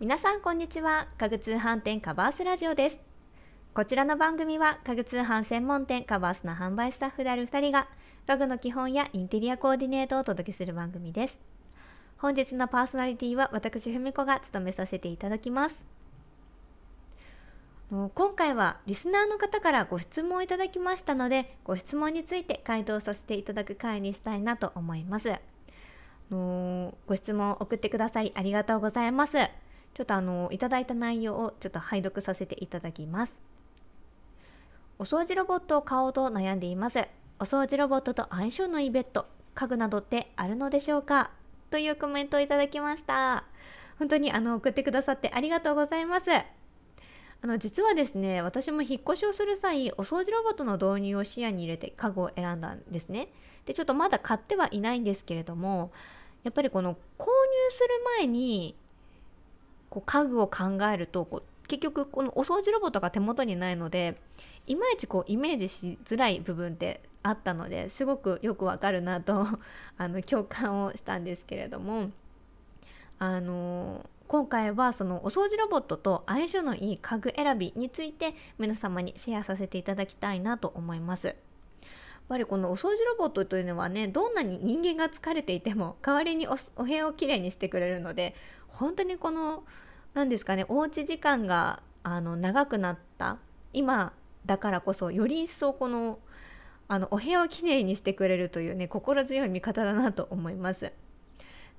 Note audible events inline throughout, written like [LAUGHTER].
皆さんこんにちは。家具通販店カバースラジオです。こちらの番組は家具通販専門店カバースの販売スタッフである2人が家具の基本やインテリアコーディネートをお届けする番組です。本日のパーソナリティは私ふみこが務めさせていただきます。今回はリスナーの方からご質問をいただきましたのでご質問について回答させていただく回にしたいなと思います。ご質問を送ってくださりありがとうございます。ちょっとあのいただいた内容をちょっと拝読させていただきます。お掃除ロボットを買おうと悩んでいます。お掃除ロボットと相性のいいベッド家具などってあるのでしょうか？というコメントをいただきました。本当にあの送ってくださってありがとうございます。あの実はですね私も引っ越しをする際お掃除ロボットの導入を視野に入れて家具を選んだんですね。でちょっとまだ買ってはいないんですけれどもやっぱりこの購入する前にこう家具を考えるとこう結局このお掃除ロボットが手元にないのでいまいちこうイメージしづらい部分ってあったのですごくよくわかるなと [LAUGHS] あの共感をしたんですけれどもあの今回はそのお掃除ロボットと相性のいい家具選びについて皆様にシェアさせていただきたいなと思います。やっぱりこのお掃除ロボットというのはねどんなに人間が疲れていても代わりにお部屋をきれいにしてくれるので本当にこの何ですかねおうち時間があの長くなった今だからこそより一層このあのお部屋をきれいにしてくれるというね心強い味方だなと思います。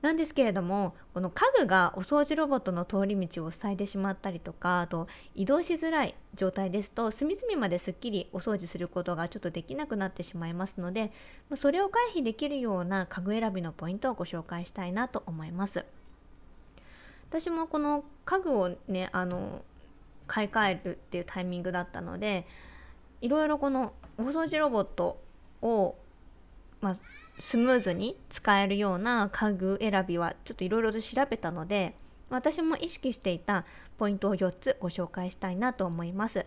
なんですけれどもこの家具がお掃除ロボットの通り道を塞いでしまったりとかあと移動しづらい状態ですと隅々まですっきりお掃除することがちょっとできなくなってしまいますのでそれを回避できるような家具選びのポイントをご紹介したいなと思います。私もこの家具をねあの買い替えるっていうタイミングだったのでいろいろこのお掃除ロボットを、まあ、スムーズに使えるような家具選びはちょっといろいろと調べたので私も意識していたポイントを4つご紹介したいなと思います。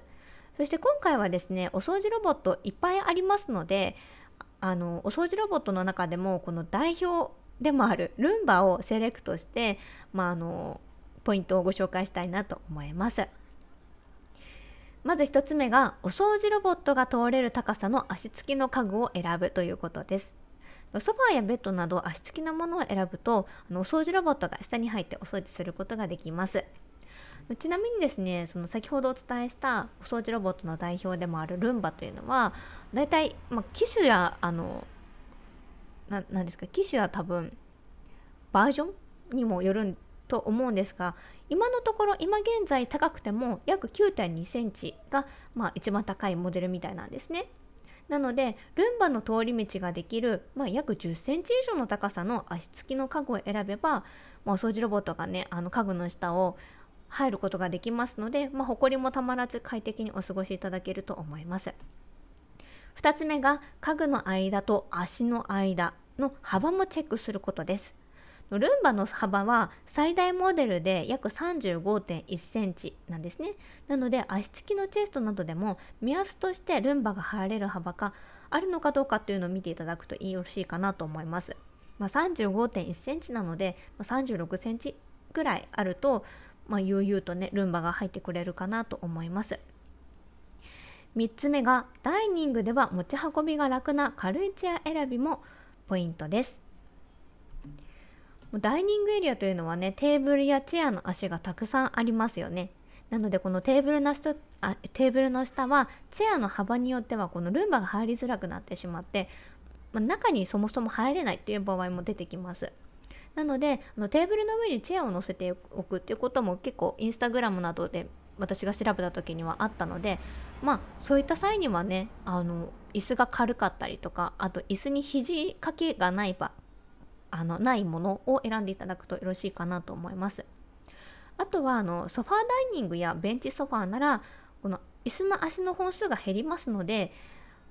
そして今回はですねお掃除ロボットいっぱいありますのであのお掃除ロボットの中でもこの代表でもあるルンバをセレクトして、まあ、あのポイントをご紹介したいなと思います。まず1つ目がお掃除ロボットが通れる高さの足つきの家具を選ぶということです。ソファーやベッドなど足つきのものを選ぶとあのお掃除ロボットが下に入ってお掃除することができます。ちなみにですねその先ほどお伝えしたお掃除ロボットの代表でもあるルンバというのはだいたい、まあ、機種やあのななんですか機種は多分バージョンにもよると思うんですが今のところ今現在高くても約9 2センチが、まあ、一番高いモデルみたいなんですね。なのでルンバの通り道ができる、まあ、約10センチ以上の高さの足つきの家具を選べば、まあ、お掃除ロボットがねあの家具の下を入ることができますので、まあ、埃もたまらず快適にお過ごしいただけると思います。2つ目が家具の間と足の間の幅もチェックすることです。ルンバの幅は最大モデルで約35.1センチなんですね。なので足つきのチェストなどでも目安としてルンバが入れる幅があるのかどうかっていうのを見ていただくといいよろしいかなと思います。まあ、35.1センチなので、まあ、36センチぐらいあると、まあ、悠々とねルンバが入ってくれるかなと思います。3つ目がダイニングでは持ち運びが楽な軽いチェア選びもポイントです。ダイニングエリアというのはねテーブルやチェアの足がたくさんありますよね。なのでこのテーブルの下あテーブルの下はチェアの幅によってはこのルンバが入りづらくなってしまって、まあ、中にそもそも入れないっていう場合も出てきます。なのであのテーブルの上にチェアを乗せておくっていうことも結構インスタグラムなどで私が調べた時にはあったのでまあそういった際にはねあの椅子が軽かったりとかあと椅子に肘掛けがない場あのないものを選んでいただくとよろしいかなと思います。あとはあのソファーダイニングやベンチソファーならこの椅子の足の本数が減りますので、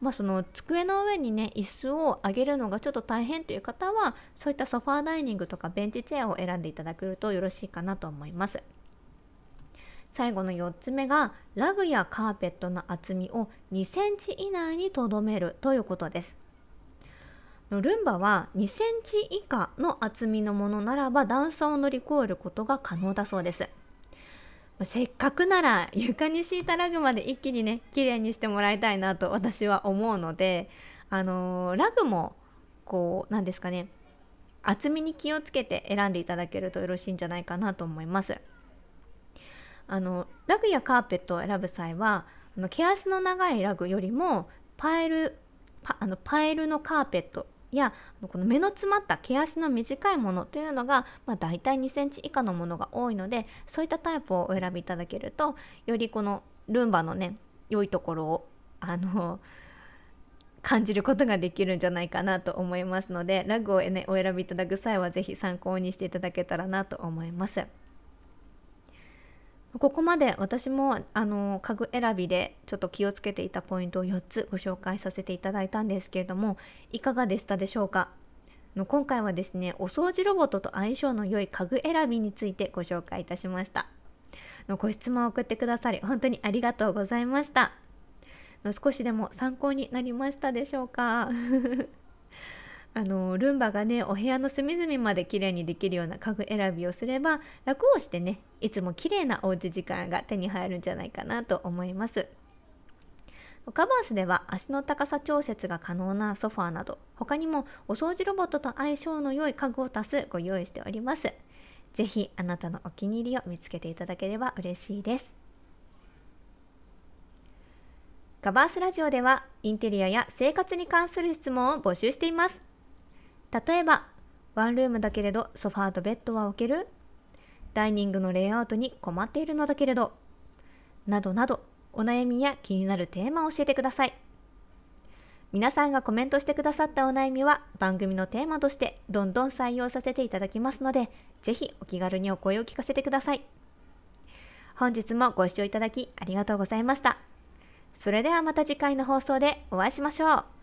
まあ、その机の上にね椅子を上げるのがちょっと大変という方はそういったソファーダイニングとかベンチチェアを選んでいただけるとよろしいかなと思います。最後の4つ目がラグやカーペットの厚みを2センチ以内にとどめるということです。ルンバは2センチ以下の厚みのものならば段差を乗り越えることが可能だそうです。せっかくなら床に敷いたラグまで一気にね綺麗にしてもらいたいなと私は思うのであのー、ラグもこうなんですかね厚みに気をつけて選んでいただけるとよろしいんじゃないかなと思います。あのラグやカーペットを選ぶ際はあの毛足の長いラグよりもパイルパあのパイルのカーペットやこの目の詰まった毛足の短いものというのが、まあ、大体2センチ以下のものが多いのでそういったタイプをお選びいただけるとよりこのルンバのね良いところをあの感じることができるんじゃないかなと思いますのでラグを、ね、お選びいただく際は是非参考にしていただけたらなと思います。ここまで私もあの家具選びでちょっと気をつけていたポイントを4つご紹介させていただいたんですけれどもいかがでしたでしょうか？の今回はですねお掃除ロボットと相性の良い家具選びについてご紹介いたしました。のご質問を送ってくださり本当にありがとうございました。の少しでも参考になりましたでしょうか？[LAUGHS] あのルンバがねお部屋の隅々まで綺麗にできるような家具選びをすれば楽をしてねいつも綺麗なおうち時間が手に入るんじゃないかなと思います。カバースでは足の高さ調節が可能なソファーなど他にもお掃除ロボットと相性の良い家具を足すご用意しております。ぜひあなたのお気に入りを見つけていただければ嬉しいです。カバースラジオではインテリアや生活に関する質問を募集しています。例えば、ワンルームだけれどソファーとベッドは置けるダイニングのレイアウトに困っているのだけれどなどなどお悩みや気になるテーマを教えてください。皆さんがコメントしてくださったお悩みは番組のテーマとしてどんどん採用させていただきますので、ぜひお気軽にお声を聞かせてください。本日もご視聴いただきありがとうございました。それではまた次回の放送でお会いしましょう。